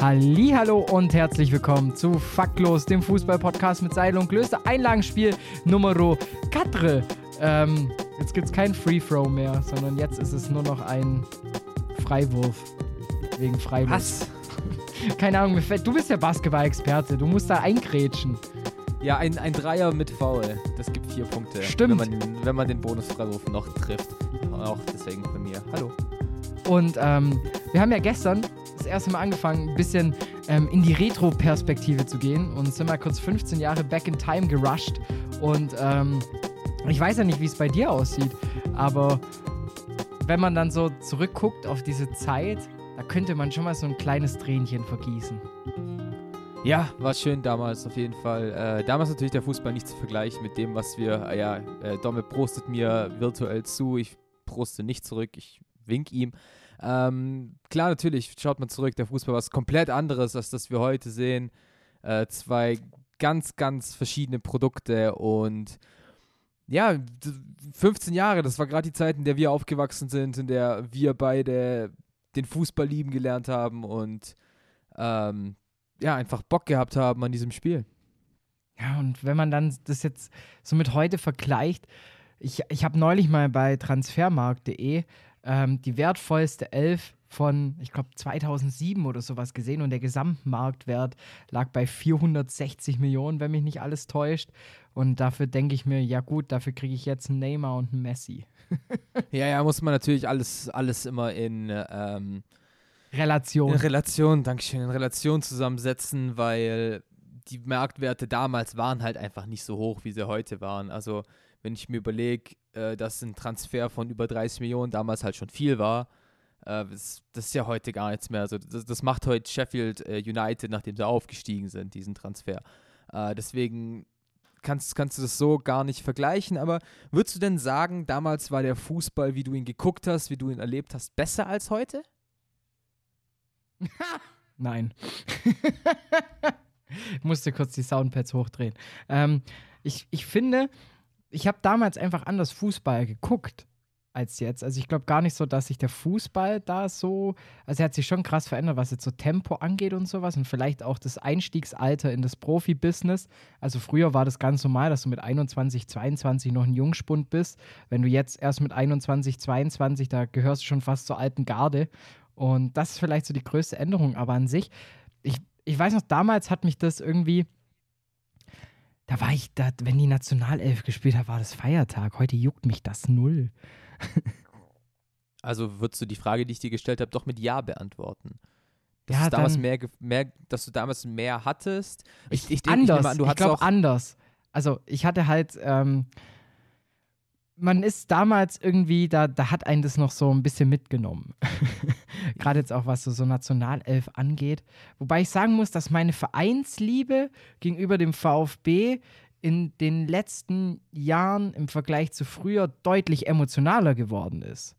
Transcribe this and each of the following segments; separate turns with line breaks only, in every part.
Hallo und herzlich willkommen zu Faktlos, dem Fußballpodcast mit Seidel und Klöster. Einlagenspiel Nummer 4. Ähm, jetzt gibt es kein Free Throw mehr, sondern jetzt ist es nur noch ein Freiwurf. Wegen Freiwurf.
Was?
Keine Ahnung, du bist der Basketball-Experte, du musst da eingrätschen.
Ja, ein, ein Dreier mit Foul, das gibt vier Punkte.
Stimmt.
Wenn man, den- wenn man den Bonusfreiwurf noch trifft. Auch deswegen bei mir. Hallo.
Und ähm, wir haben ja gestern erste Mal angefangen, ein bisschen ähm, in die Retro-Perspektive zu gehen und sind mal kurz 15 Jahre back in time gerusht. Und ähm, ich weiß ja nicht, wie es bei dir aussieht, aber wenn man dann so zurückguckt auf diese Zeit, da könnte man schon mal so ein kleines Tränchen vergießen.
Ja, war schön damals auf jeden Fall. Äh, damals natürlich der Fußball nicht zu vergleichen mit dem, was wir, äh, ja, äh, Domme prostet mir virtuell zu. Ich proste nicht zurück, ich wink ihm. Ähm, klar, natürlich schaut man zurück, der Fußball war was komplett anderes, als das wir heute sehen. Äh, zwei ganz, ganz verschiedene Produkte und ja, d- 15 Jahre, das war gerade die Zeit, in der wir aufgewachsen sind, in der wir beide den Fußball lieben gelernt haben und ähm, ja, einfach Bock gehabt haben an diesem Spiel.
Ja, und wenn man dann das jetzt so mit heute vergleicht, ich, ich habe neulich mal bei transfermarkt.de ähm, die wertvollste Elf von, ich glaube, 2007 oder sowas gesehen und der Gesamtmarktwert lag bei 460 Millionen, wenn mich nicht alles täuscht. Und dafür denke ich mir, ja gut, dafür kriege ich jetzt einen Neymar und einen Messi.
Ja, ja, muss man natürlich alles, alles immer in, ähm, in
Relation.
Relation, Dankeschön, in Relation zusammensetzen, weil die Marktwerte damals waren halt einfach nicht so hoch, wie sie heute waren. Also, wenn ich mir überlege, äh, dass ein Transfer von über 30 Millionen damals halt schon viel war, äh, das, das ist ja heute gar nichts mehr. Also, das, das macht heute Sheffield äh, United, nachdem sie aufgestiegen sind, diesen Transfer. Äh, deswegen kannst, kannst du das so gar nicht vergleichen. Aber würdest du denn sagen, damals war der Fußball, wie du ihn geguckt hast, wie du ihn erlebt hast, besser als heute?
Nein. ich musste kurz die Soundpads hochdrehen. Ähm, ich, ich finde, ich habe damals einfach anders Fußball geguckt als jetzt. Also ich glaube gar nicht so, dass sich der Fußball da so, also er hat sich schon krass verändert, was jetzt so Tempo angeht und sowas und vielleicht auch das Einstiegsalter in das Profibusiness. Also früher war das ganz normal, dass du mit 21, 22 noch ein Jungspund bist. Wenn du jetzt erst mit 21, 22, da gehörst du schon fast zur alten Garde. Und das ist vielleicht so die größte Änderung, aber an sich, ich, ich weiß noch, damals hat mich das irgendwie, da war ich, da, wenn die Nationalelf gespielt hat, war das Feiertag. Heute juckt mich das null.
Also würdest du die Frage, die ich dir gestellt habe, doch mit Ja beantworten? Dass,
Ja,
damals mehr, mehr, dass du damals mehr hattest? Ich, ich, ich
anders.
du
ich
hattest
glaube
auch.
anders. Also ich hatte halt, ähm, man ist damals irgendwie, da, da hat einen das noch so ein bisschen mitgenommen. Gerade jetzt auch, was so, so Nationalelf angeht. Wobei ich sagen muss, dass meine Vereinsliebe gegenüber dem VfB in den letzten Jahren im Vergleich zu früher deutlich emotionaler geworden ist.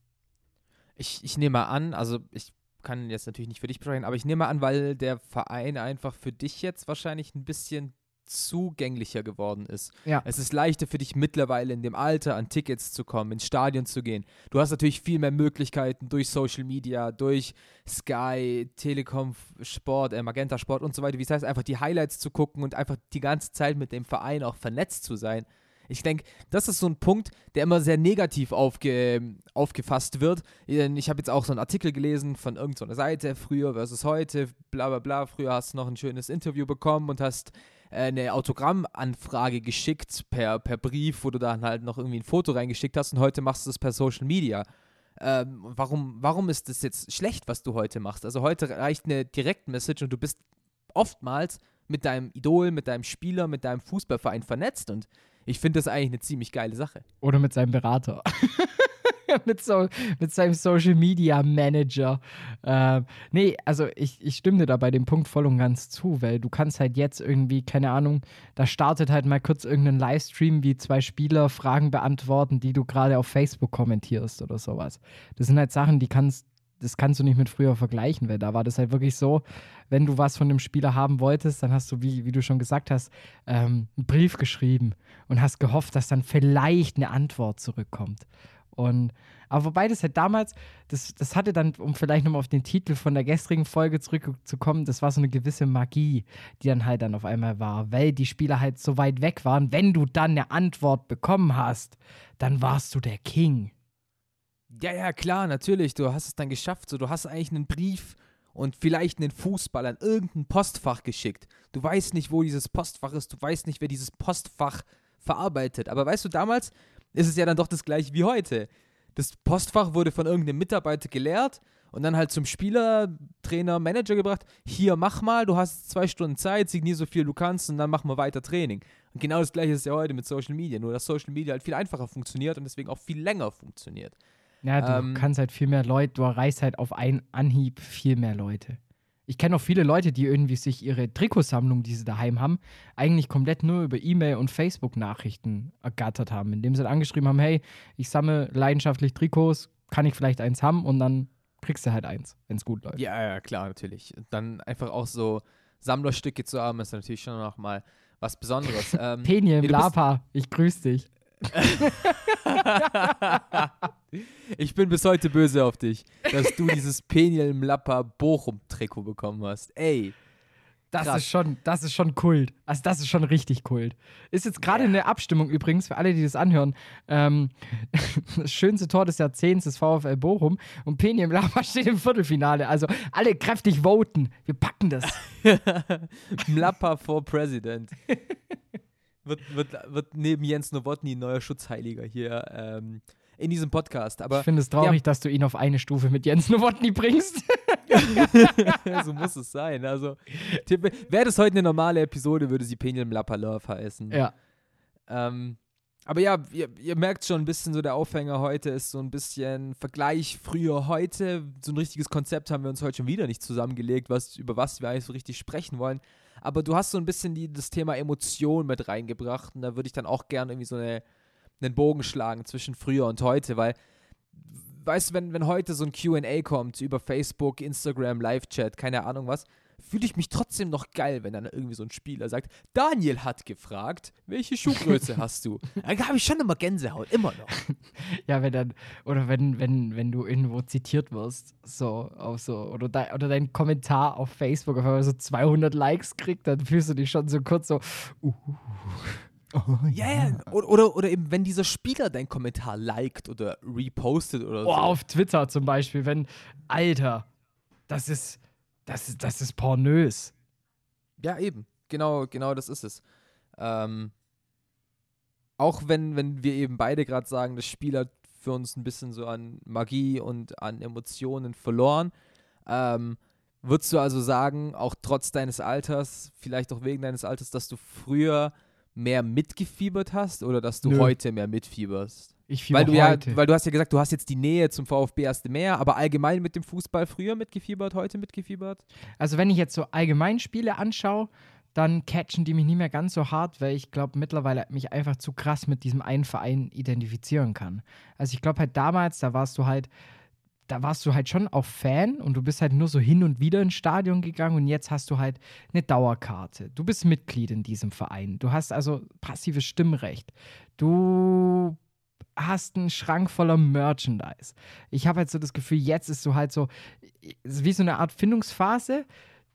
Ich, ich nehme an, also ich kann jetzt natürlich nicht für dich sprechen, aber ich nehme an, weil der Verein einfach für dich jetzt wahrscheinlich ein bisschen zugänglicher geworden ist.
Ja.
Es ist leichter für dich mittlerweile in dem Alter an Tickets zu kommen, ins Stadion zu gehen. Du hast natürlich viel mehr Möglichkeiten durch Social Media, durch Sky, Telekom Sport, äh, Magenta Sport und so weiter. Wie es heißt, einfach die Highlights zu gucken und einfach die ganze Zeit mit dem Verein auch vernetzt zu sein. Ich denke, das ist so ein Punkt, der immer sehr negativ aufge, aufgefasst wird. Ich habe jetzt auch so einen Artikel gelesen von irgendeiner Seite, früher versus heute, bla bla bla. Früher hast du noch ein schönes Interview bekommen und hast eine Autogrammanfrage geschickt per, per Brief, wo du dann halt noch irgendwie ein Foto reingeschickt hast und heute machst du es per Social Media. Ähm, warum, warum ist das jetzt schlecht, was du heute machst? Also heute reicht eine Direktmessage und du bist oftmals mit deinem Idol, mit deinem Spieler, mit deinem Fußballverein vernetzt und ich finde das eigentlich eine ziemlich geile Sache.
Oder mit seinem Berater. mit, so, mit seinem Social Media Manager. Äh, nee, also ich, ich stimme dir da bei dem Punkt voll und ganz zu, weil du kannst halt jetzt irgendwie, keine Ahnung, da startet halt mal kurz irgendein Livestream, wie zwei Spieler Fragen beantworten, die du gerade auf Facebook kommentierst oder sowas. Das sind halt Sachen, die kannst, das kannst du nicht mit früher vergleichen, weil da war das halt wirklich so, wenn du was von dem Spieler haben wolltest, dann hast du, wie, wie du schon gesagt hast, ähm, einen Brief geschrieben und hast gehofft, dass dann vielleicht eine Antwort zurückkommt. Und, aber wobei das halt damals, das, das hatte dann, um vielleicht nochmal auf den Titel von der gestrigen Folge zurückzukommen, das war so eine gewisse Magie, die dann halt dann auf einmal war, weil die Spieler halt so weit weg waren. Wenn du dann eine Antwort bekommen hast, dann warst du der King.
Ja, ja, klar, natürlich. Du hast es dann geschafft. So, du hast eigentlich einen Brief und vielleicht einen Fußball an irgendein Postfach geschickt. Du weißt nicht, wo dieses Postfach ist. Du weißt nicht, wer dieses Postfach verarbeitet. Aber weißt du, damals ist es ja dann doch das gleiche wie heute. Das Postfach wurde von irgendeinem Mitarbeiter geleert und dann halt zum Spieler, Trainer, Manager gebracht. Hier, mach mal, du hast zwei Stunden Zeit, signier so viel du kannst und dann machen wir weiter Training. Und genau das gleiche ist ja heute mit Social Media, nur dass Social Media halt viel einfacher funktioniert und deswegen auch viel länger funktioniert.
Ja, du
Ähm,
kannst halt viel mehr Leute, du erreichst halt auf einen Anhieb viel mehr Leute. Ich kenne auch viele Leute, die irgendwie sich ihre Trikotsammlung, die sie daheim haben, eigentlich komplett nur über E-Mail und Facebook-Nachrichten ergattert haben, indem sie halt angeschrieben haben, hey, ich sammle leidenschaftlich Trikots, kann ich vielleicht eins haben und dann kriegst du halt eins, wenn es gut läuft.
Ja, ja, klar, natürlich. Dann einfach auch so Sammlerstücke zu haben, ist natürlich schon noch mal was Besonderes. ähm,
Penien, Lapa, ich grüß dich.
ich bin bis heute böse auf dich, dass du dieses Peniel Mlappa Bochum Trikot bekommen hast. Ey,
Das
Krass.
ist schon, das ist schon Kult. Also das ist schon richtig Kult. Ist jetzt gerade eine Abstimmung übrigens für alle, die das anhören. Ähm, das schönste Tor des Jahrzehnts ist VfL Bochum und Penny im Lama steht im Viertelfinale. Also alle kräftig voten. Wir packen das.
Mlappa for President. Wird, wird, wird neben Jens Nowotny neuer Schutzheiliger hier ähm, in diesem Podcast. Aber
ich finde es traurig, dass du ihn auf eine Stufe mit Jens Nowotny bringst.
so muss es sein. Also, wäre das heute eine normale Episode, würde sie Peniel Mlappa Love heißen.
ja.
Ähm, aber ja, ihr, ihr merkt schon ein bisschen so, der Aufhänger heute ist so ein bisschen Vergleich früher heute. So ein richtiges Konzept haben wir uns heute schon wieder nicht zusammengelegt, was, über was wir eigentlich so richtig sprechen wollen. Aber du hast so ein bisschen die, das Thema Emotion mit reingebracht und da würde ich dann auch gerne irgendwie so eine, einen Bogen schlagen zwischen früher und heute, weil, weißt du, wenn, wenn heute so ein QA kommt über Facebook, Instagram, Live-Chat, keine Ahnung was, fühle ich mich trotzdem noch geil, wenn dann irgendwie so ein Spieler sagt, Daniel hat gefragt, welche Schuhgröße hast du? Dann habe ich schon immer Gänsehaut, immer noch.
Ja, wenn dann, oder wenn, wenn, wenn du irgendwo zitiert wirst, so, auf so, oder, de, oder dein Kommentar auf Facebook auf einmal so 200 Likes kriegt, dann fühlst du dich schon so kurz so, uh, oh,
Ja, ja. Oder, oder, oder eben, wenn dieser Spieler deinen Kommentar liked oder repostet oder
Oh,
so.
auf Twitter zum Beispiel, wenn, Alter, das ist, das ist, das ist pornös.
Ja, eben. Genau, genau das ist es. Ähm, auch wenn, wenn wir eben beide gerade sagen, das Spiel hat für uns ein bisschen so an Magie und an Emotionen verloren, ähm, würdest du also sagen, auch trotz deines Alters, vielleicht auch wegen deines Alters, dass du früher mehr mitgefiebert hast oder dass du
Nö.
heute mehr mitfieberst?
Ich
Weil du ja,
heute.
weil du hast ja gesagt, du hast jetzt die Nähe zum VfB erst mehr, aber allgemein mit dem Fußball früher mitgefiebert, heute mitgefiebert?
Also wenn ich jetzt so allgemein Spiele anschaue, dann catchen die mich nicht mehr ganz so hart, weil ich glaube mittlerweile mich einfach zu krass mit diesem einen Verein identifizieren kann. Also ich glaube halt damals, da warst du halt, da warst du halt schon auch Fan und du bist halt nur so hin und wieder ins Stadion gegangen und jetzt hast du halt eine Dauerkarte. Du bist Mitglied in diesem Verein. Du hast also passives Stimmrecht. Du hast einen Schrank voller Merchandise. Ich habe halt so das Gefühl, jetzt ist so halt so, wie so eine Art Findungsphase.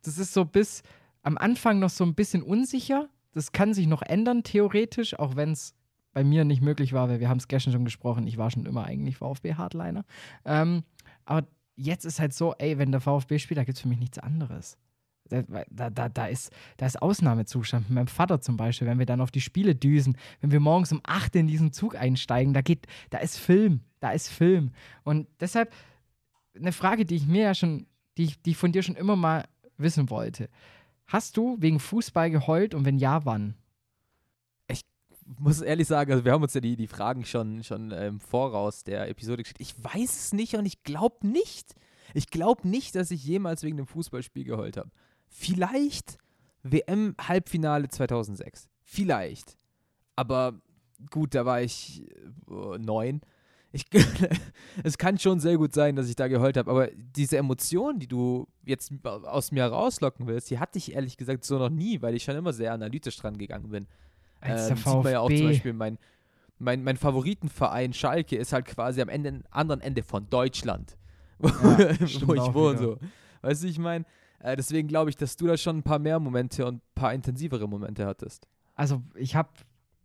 Das ist so bis am Anfang noch so ein bisschen unsicher. Das kann sich noch ändern, theoretisch, auch wenn es bei mir nicht möglich war, weil wir haben es gestern schon gesprochen, ich war schon immer eigentlich VfB-Hardliner. Ähm, aber jetzt ist halt so, ey, wenn der VfB spielt, da gibt es für mich nichts anderes. Da, da, da, ist, da ist Ausnahmezustand. Mit meinem Vater zum Beispiel, wenn wir dann auf die Spiele düsen, wenn wir morgens um 8 in diesen Zug einsteigen, da geht, da ist Film, da ist Film. Und deshalb eine Frage, die ich mir ja schon, die ich, die ich von dir schon immer mal wissen wollte. Hast du wegen Fußball geheult und wenn ja, wann?
muss ehrlich sagen, also wir haben uns ja die, die Fragen schon, schon im ähm, Voraus der Episode geschickt. Ich weiß es nicht und ich glaube nicht. Ich glaube nicht, dass ich jemals wegen dem Fußballspiel geheult habe. Vielleicht WM-Halbfinale 2006. Vielleicht. Aber gut, da war ich äh, neun. Ich, es kann schon sehr gut sein, dass ich da geheult habe, aber diese Emotion, die du jetzt aus mir rauslocken willst, die hatte ich ehrlich gesagt so noch nie, weil ich schon immer sehr analytisch dran gegangen bin.
Als
ähm, sieht man ja auch zum. Beispiel, mein, mein, mein Favoritenverein Schalke ist halt quasi am Ende, anderen Ende von Deutschland, wo,
stimmt
wo ich wohne. So. Weißt du, ich meine, äh, deswegen glaube ich, dass du da schon ein paar mehr Momente und ein paar intensivere Momente hattest.
Also ich habe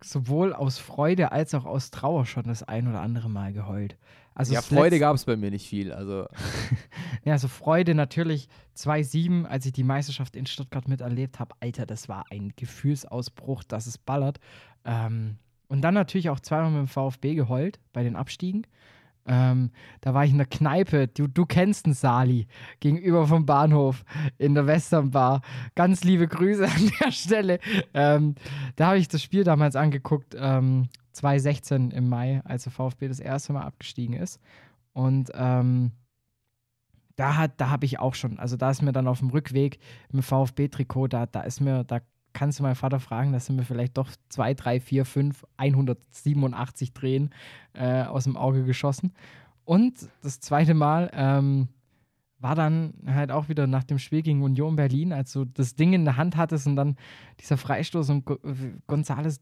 sowohl aus Freude als auch aus Trauer schon das ein oder andere Mal geheult. Also
ja, Freude gab es bei mir nicht viel. Also,
Ja, also Freude natürlich 2-7, als ich die Meisterschaft in Stuttgart miterlebt habe. Alter, das war ein Gefühlsausbruch, dass es ballert. Ähm, und dann natürlich auch zweimal mit dem VfB geheult bei den Abstiegen. Ähm, da war ich in der Kneipe, du, du kennst den Sali, gegenüber vom Bahnhof in der Westernbar. Ganz liebe Grüße an der Stelle. Ähm, da habe ich das Spiel damals angeguckt, ähm, 2016 im Mai, als der VfB das erste Mal abgestiegen ist. Und ähm, da, da habe ich auch schon, also da ist mir dann auf dem Rückweg im VfB-Trikot, da, da ist mir, da kannst du meinen Vater fragen, da sind mir vielleicht doch 2, 3, 4, 5, 187 Drehen äh, aus dem Auge geschossen. Und das zweite Mal ähm, war dann halt auch wieder nach dem Spiel gegen Union Berlin, als du das Ding in der Hand hattest und dann dieser Freistoß und Go Gonzales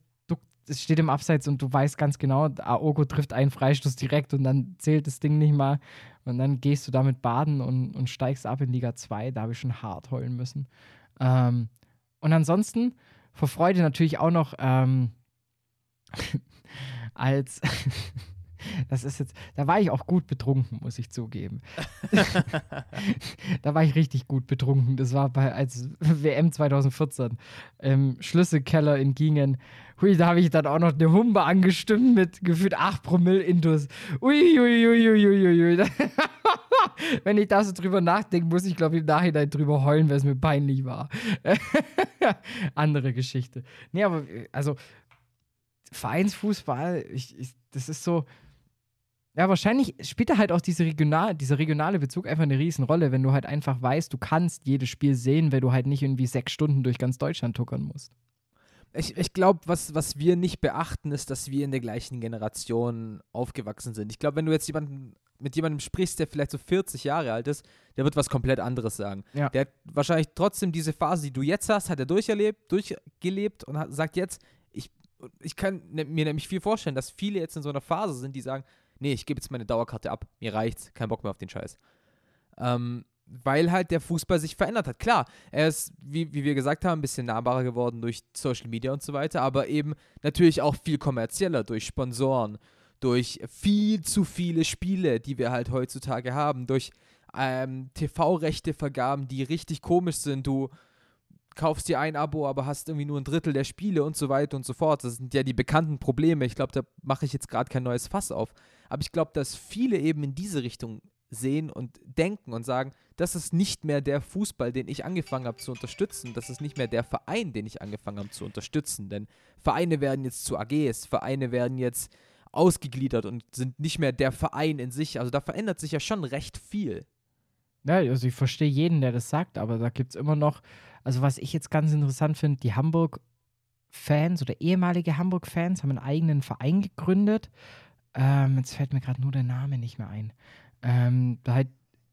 es steht im Abseits und du weißt ganz genau, Aogo trifft einen Freistoß direkt und dann zählt das Ding nicht mal. Und dann gehst du damit baden und, und steigst ab in Liga 2. Da habe ich schon hart heulen müssen. Ähm, und ansonsten vor Freude natürlich auch noch ähm, als das ist jetzt, da war ich auch gut betrunken, muss ich zugeben. da war ich richtig gut betrunken. Das war bei als WM 2014 im Schlüsselkeller in Gingen. Hui, da habe ich dann auch noch eine Humbe angestimmt mit gefühlt 8 Promille Intus. Ui, ui, ui, ui, ui, ui. Wenn ich da so drüber nachdenke, muss ich, glaube ich, im Nachhinein drüber heulen, weil es mir peinlich war. Andere Geschichte. Nee, aber also Vereinsfußball, ich, ich, das ist so. Ja, wahrscheinlich spielt da halt auch diese regional, dieser regionale Bezug einfach eine Riesenrolle, wenn du halt einfach weißt, du kannst jedes Spiel sehen, weil du halt nicht irgendwie sechs Stunden durch ganz Deutschland tuckern musst.
ich, ich glaube, was, was wir nicht beachten, ist, dass wir in der gleichen Generation aufgewachsen sind. Ich glaube, wenn du jetzt jemanden, mit jemandem sprichst, der vielleicht so 40 Jahre alt ist, der wird was komplett anderes sagen.
Ja.
Der hat wahrscheinlich trotzdem diese Phase, die du jetzt hast, hat er durcherlebt, durchgelebt und hat, sagt jetzt, ich, ich kann ne, mir nämlich viel vorstellen, dass viele jetzt in so einer Phase sind, die sagen, nee, ich gebe jetzt meine Dauerkarte ab, mir reicht's, kein Bock mehr auf den Scheiß. Ähm, weil halt der Fußball sich verändert hat. Klar, er ist, wie, wie wir gesagt haben, ein bisschen nahbarer geworden durch Social Media und so weiter, aber eben natürlich auch viel kommerzieller durch Sponsoren, durch viel zu viele Spiele, die wir halt heutzutage haben, durch ähm, TV-Rechte-Vergaben, die richtig komisch sind. Du kaufst dir ein Abo, aber hast irgendwie nur ein Drittel der Spiele und so weiter und so fort. Das sind ja die bekannten Probleme. Ich glaube, da mache ich jetzt gerade kein neues Fass auf. Aber ich glaube, dass viele eben in diese Richtung sehen und denken und sagen, das ist nicht mehr der Fußball, den ich angefangen habe zu unterstützen. Das ist nicht mehr der Verein, den ich angefangen habe zu unterstützen. Denn Vereine werden jetzt zu AGs, Vereine werden jetzt ausgegliedert und sind nicht mehr der Verein in sich. Also da verändert sich ja schon recht viel.
Ja, also ich verstehe jeden, der das sagt, aber da gibt es immer noch, also was ich jetzt ganz interessant finde, die Hamburg-Fans oder ehemalige Hamburg-Fans haben einen eigenen Verein gegründet. Ähm, jetzt fällt mir gerade nur der Name nicht mehr ein. Ähm, halt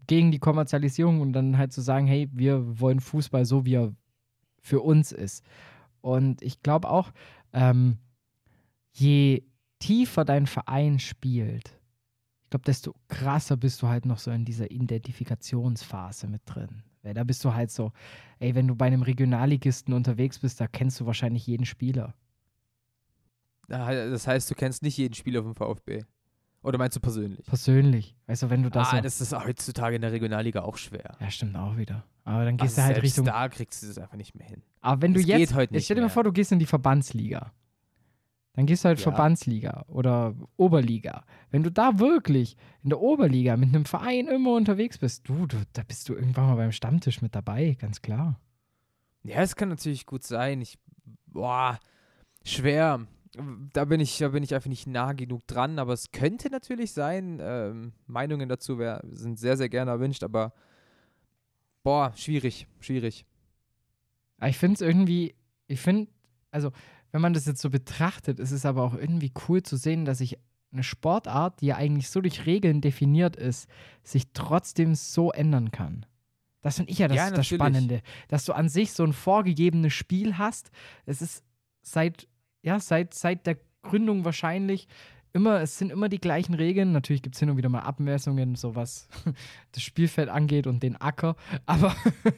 gegen die Kommerzialisierung und dann halt zu sagen, hey, wir wollen Fußball so, wie er für uns ist. Und ich glaube auch, ähm, je tiefer dein Verein spielt, ich glaube, desto krasser bist du halt noch so in dieser Identifikationsphase mit drin. Weil da bist du halt so, ey, wenn du bei einem Regionalligisten unterwegs bist, da kennst du wahrscheinlich jeden Spieler.
Das heißt, du kennst nicht jeden Spieler vom VfB. Oder meinst du persönlich?
Persönlich. Weißt du, wenn du das
ah,
so.
das ist heutzutage in der Regionalliga auch schwer.
ja, stimmt auch wieder. Aber dann gehst
Also
du halt Richtung.
da kriegst du das einfach nicht mehr hin.
Aber wenn du
Es
jetzt.
geht heute nicht
stell dir mal vor, du gehst in die Verbandsliga. Dann gehst du halt
Ja.
Verbandsliga oder Oberliga. Wenn du da wirklich in der Oberliga mit einem Verein immer unterwegs bist, du, du, da bist du irgendwann mal beim Stammtisch mit dabei, ganz klar.
Ja, es kann natürlich gut sein. Ich, boah, schwer. da bin ich, da bin ich einfach nicht nah genug dran, aber es könnte natürlich sein. Ähm, Meinungen dazu wär, sind sehr, sehr gerne erwünscht, aber boah, schwierig, schwierig.
Ich finde es irgendwie, ich finde, also wenn man das jetzt so betrachtet, ist es aber auch irgendwie cool zu sehen, dass sich eine Sportart, die ja eigentlich so durch Regeln definiert ist, sich trotzdem so ändern kann. Das finde ich ja das,
Ja,
das. Spannende, dass du an sich so ein vorgegebenes Spiel hast. Es ist seit, ja, seit, seit der Gründung wahrscheinlich immer, es sind immer die gleichen Regeln. Natürlich gibt es hin und wieder mal Abmessungen, so was das Spielfeld angeht und den Acker. Aber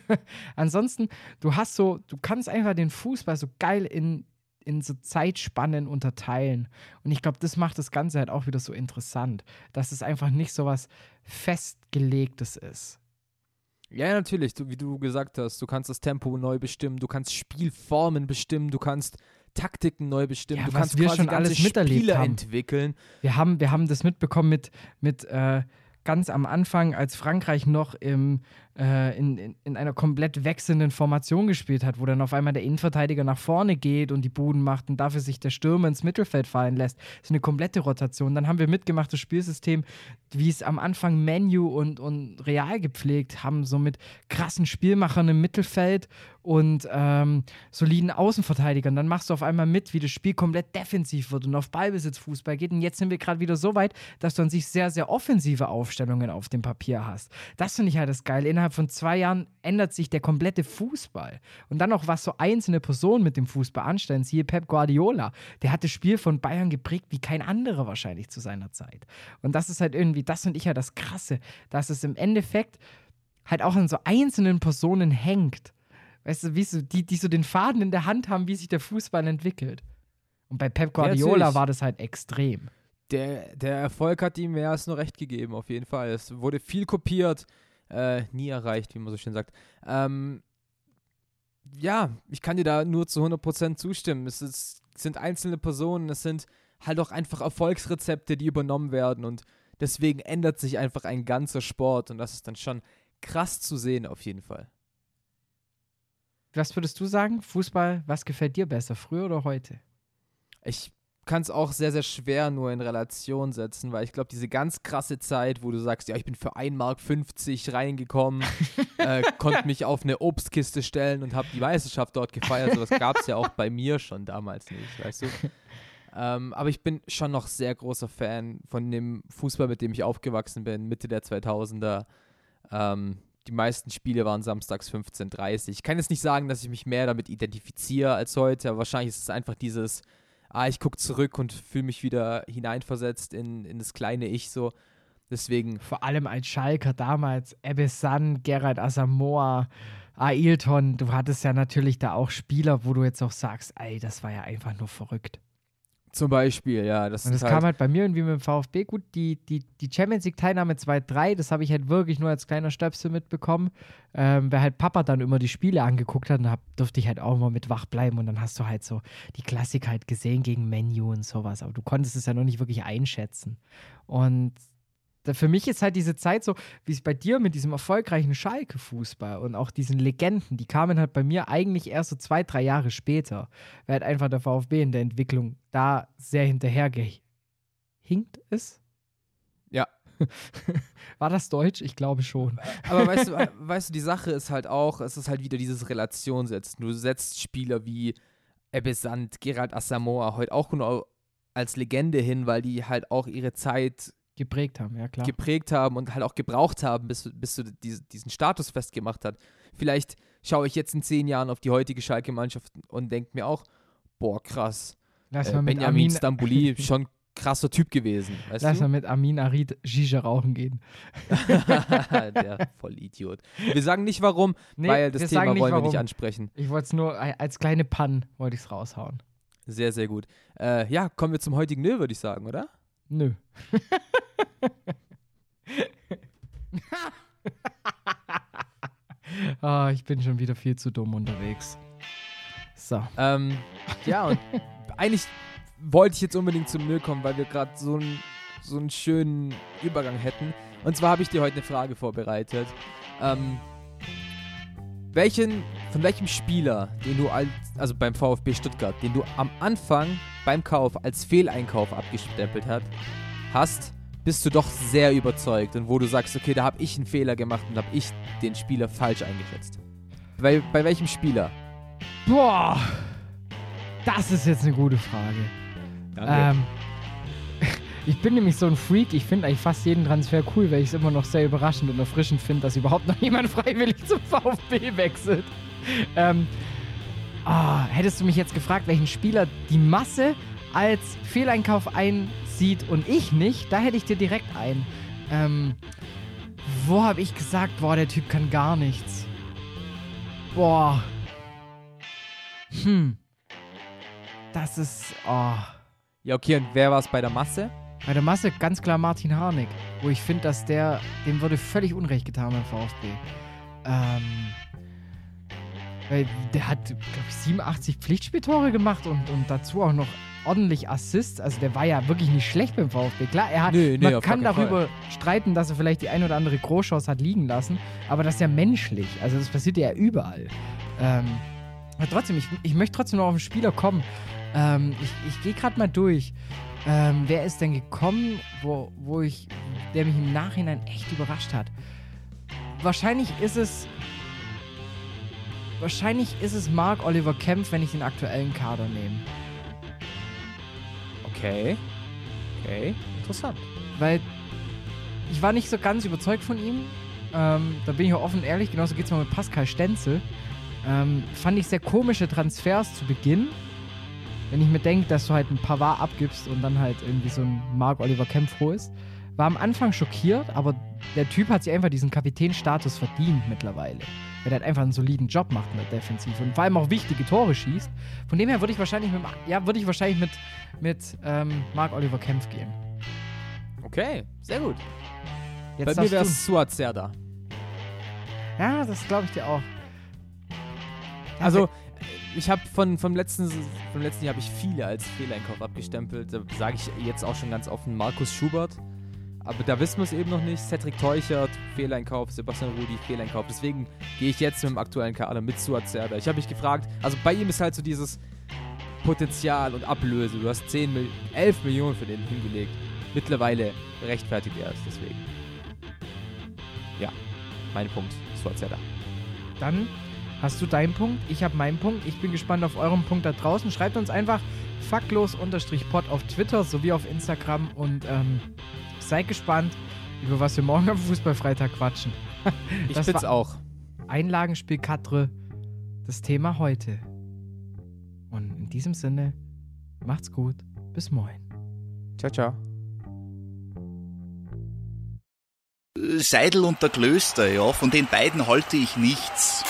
ansonsten, du hast so, du kannst einfach den Fußball so geil in, in so Zeitspannen unterteilen. Und ich glaube, das macht das Ganze halt auch wieder so interessant, dass es einfach nicht so was Festgelegtes ist.
Ja, natürlich, du, wie du gesagt hast, du kannst das Tempo neu bestimmen, du kannst Spielformen bestimmen, du kannst Taktiken neu bestimmen,
Ja,
du kannst
wir
quasi
schon alles miterlebt
Spiele
haben.
entwickeln.
Wir haben, wir haben das mitbekommen mit, mit äh, ganz am Anfang, als Frankreich noch im, äh, in, in, in einer komplett wechselnden Formation gespielt hat, wo dann auf einmal der Innenverteidiger nach vorne geht und die Buden macht und dafür sich der Stürmer ins Mittelfeld fallen lässt. Das ist eine komplette Rotation. Dann haben wir mitgemacht, das Spielsystem, wie es am Anfang Menu und, und Real gepflegt haben, so mit krassen Spielmachern im Mittelfeld und ähm, soliden Außenverteidigern. Dann machst du auf einmal mit, wie das Spiel komplett defensiv wird und auf Ballbesitzfußball geht. Und jetzt sind wir gerade wieder so weit, dass du an sich sehr, sehr offensive Aufstellungen auf dem Papier hast. Das finde ich halt das Geile. Innerhalb von zwei Jahren ändert sich der komplette Fußball. Und dann auch, was so einzelne Personen mit dem Fußball anstellen. Siehe Pep Guardiola. Der hat das Spiel von Bayern geprägt wie kein anderer wahrscheinlich zu seiner Zeit. Und das ist halt irgendwie, das finde ich ja das Krasse, dass es im Endeffekt halt auch an so einzelnen Personen hängt. Weißt du, wie so, die, die so den Faden in der Hand haben, wie sich der Fußball entwickelt. Und bei Pep Guardiola war das halt extrem.
Der, der Erfolg hat ihm mehr als nur recht gegeben, auf jeden Fall. Es wurde viel kopiert, äh, nie erreicht, wie man so schön sagt. Ähm, ja, ich kann dir da nur zu 100% zustimmen. Es ist, sind einzelne Personen, es sind halt auch einfach Erfolgsrezepte, die übernommen werden und deswegen ändert sich einfach ein ganzer Sport und das ist dann schon krass zu sehen, auf jeden Fall.
Was würdest du sagen? Fußball, was gefällt dir besser, früher oder heute?
Ich kann es auch sehr, sehr schwer nur in Relation setzen, weil ich glaube, diese ganz krasse Zeit, wo du sagst, ja, ich bin für 1,50 Mark reingekommen, äh, konnte mich auf eine Obstkiste stellen und habe die Meisterschaft dort gefeiert. Sowas gab es ja auch bei mir schon damals nicht, weißt du? Ähm, aber ich bin schon noch sehr großer Fan von dem Fußball, mit dem ich aufgewachsen bin, Mitte der 2000er. Ähm, die meisten Spiele waren samstags 15.30 Ich kann jetzt nicht sagen, dass ich mich mehr damit identifiziere als heute, aber wahrscheinlich ist es einfach dieses, ah, ich gucke zurück und fühle mich wieder hineinversetzt in, in das kleine Ich so. Deswegen,
Vor allem als Schalker damals, Ebbe San, Gerald Asamoah, Ailton, du hattest ja natürlich da auch Spieler, wo du jetzt auch sagst, ey, das war ja einfach nur verrückt.
Zum Beispiel, ja, das
Und das kam halt bei mir irgendwie mit dem VfB gut. Die, die, die Champions League-Teilnahme 2-3, das habe ich halt wirklich nur als kleiner Stöpsel mitbekommen. Ähm, wer halt Papa dann immer die Spiele angeguckt hat, dann hab, durfte ich halt auch mal mit wach bleiben und dann hast du halt so die Klassik halt gesehen gegen Menu und sowas. Aber du konntest es ja noch nicht wirklich einschätzen. Und da- für mich ist halt diese Zeit so, wie es bei dir mit diesem erfolgreichen Schalke-Fußball und auch diesen Legenden, die kamen halt bei mir eigentlich erst so zwei, drei Jahre später, weil halt einfach der VfB in der Entwicklung da sehr hinterher gehinkt ist.
Ja.
War das Deutsch? Ich glaube schon.
Aber weißt du, weißt du, die Sache ist halt auch, es ist halt wieder dieses Relation setzen. Du setzt Spieler wie Ebbe Sand, Gerald Asamoah heute auch nur als Legende hin, weil die halt auch ihre Zeit
Geprägt haben, ja klar.
geprägt haben und halt auch gebraucht haben, bis, bis du diese, diesen Status festgemacht hat. Vielleicht schaue ich jetzt in zehn Jahren auf die heutige Schalke-Mannschaft und denke mir auch, boah, krass.
Lass
Äh, Benjamin
Amin,
Stambouli, schon krasser Typ gewesen. Weißt
lass mal mit Amin Arid Shisha rauchen gehen.
Der Vollidiot. Wir sagen nicht warum,
Nee,
weil das
wir
Thema wollen wir
warum.
nicht ansprechen.
Ich wollte es nur als kleine Pann, wollte ich es raushauen.
Sehr, sehr gut. Äh, ja, kommen wir zum heutigen Nö, würde ich sagen, oder?
Nö. Ah, ich bin schon wieder viel zu dumm unterwegs. So.
Ähm, ja, und eigentlich wollte ich jetzt unbedingt zum Nö kommen, weil wir gerade so, einen so einen schönen Übergang hätten. Und zwar habe ich dir heute eine Frage vorbereitet. Ähm, welchen, von welchem Spieler, den du als, also beim VfB Stuttgart, den du am Anfang beim Kauf als Fehleinkauf abgestempelt hat, hast, bist du doch sehr überzeugt und wo du sagst, okay, da habe ich einen Fehler gemacht und habe ich den Spieler falsch eingeschätzt. Bei, bei welchem Spieler?
Boah, das ist jetzt eine gute Frage. Ähm, ich bin nämlich so ein Freak. Ich finde eigentlich fast jeden Transfer cool, weil ich es immer noch sehr überraschend und erfrischend finde, dass überhaupt noch jemand freiwillig zum VfB wechselt. Ähm, ah, hättest du mich jetzt gefragt, welchen Spieler die Masse als Fehleinkauf einsieht und ich nicht, da hätte ich dir direkt ein. Ähm, wo habe ich gesagt, boah, der Typ kann gar nichts? Boah. Hm. Das ist, oh.
Ja, okay, und wer war es bei der Masse?
Bei der Masse ganz klar Martin Harnik, wo ich finde, dass der, dem würde völlig Unrecht getan beim VfB. Ähm, weil der hat, glaube ich, 87 Pflichtspieltore gemacht und, und dazu auch noch ordentlich Assists. Also der war ja wirklich nicht schlecht beim VfB. Klar, er hat,
Nee, nee,
man kann darüber streiten, dass er vielleicht die ein oder andere Großchance hat liegen lassen, aber das ist ja menschlich. Also das passiert ja überall. Ähm, aber trotzdem, ich, ich möchte trotzdem noch auf den Spieler kommen. Ähm, ich ich gehe gerade mal durch. Ähm, wer ist denn gekommen, wo, wo ich, der mich im Nachhinein echt überrascht hat? Wahrscheinlich ist es. Wahrscheinlich ist es Mark Oliver Kempf, wenn ich den aktuellen Kader nehme.
Okay. Okay, interessant.
Weil ich war nicht so ganz überzeugt von ihm. Ähm, da bin ich auch offen und ehrlich. Genauso geht es mir mit Pascal Stenzel. Ähm, fand ich sehr komische Transfers zu Beginn. Wenn ich mir denke, dass du halt ein Pavard abgibst und dann halt irgendwie so ein Mark Oliver Kempf holst. War am Anfang schockiert, aber der Typ hat sich einfach diesen Kapitänstatus verdient mittlerweile. Weil er halt einfach einen soliden Job macht in der Defensive und vor allem auch wichtige Tore schießt. Von dem her würde ich wahrscheinlich mit, ja, würde ich wahrscheinlich mit, mit ähm, Mark Oliver Kempf gehen.
Okay, sehr gut.
Jetzt
Bei mir wäre es Suat Serda.
Ja, das glaube ich dir auch.
Also, ich habe von, vom letzten, vom letzten Jahr habe ich viele als Fehleinkauf abgestempelt. Da sage ich jetzt auch schon ganz offen Markus Schubert. Aber da wissen wir es eben noch nicht. Cedric Teuchert, Fehleinkauf, Sebastian Rudi, Fehleinkauf. Deswegen gehe ich jetzt mit dem aktuellen Kader mit Suat Serda. Ich habe mich gefragt, also bei ihm ist halt so dieses Potenzial und Ablöse. Du hast 10 Mil 11 Millionen für den hingelegt. Mittlerweile rechtfertigt er es deswegen. Ja, mein Punkt, Suat Serda.
Dann hast du deinen Punkt, ich habe meinen Punkt. Ich bin gespannt auf euren Punkt da draußen. Schreibt uns einfach faktlos-pod auf Twitter sowie auf Instagram und ähm, seid gespannt, über was wir morgen am Fußballfreitag quatschen.
Ich
Das
bin's auch.
Einlagenspiel Katre, das Thema heute. Und in diesem Sinne, macht's gut, bis morgen.
Ciao, ciao.
Seidel und der Klöster, ja, von den beiden halte ich nichts.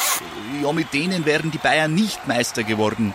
Ja, mit denen wären die Bayern nicht Meister geworden.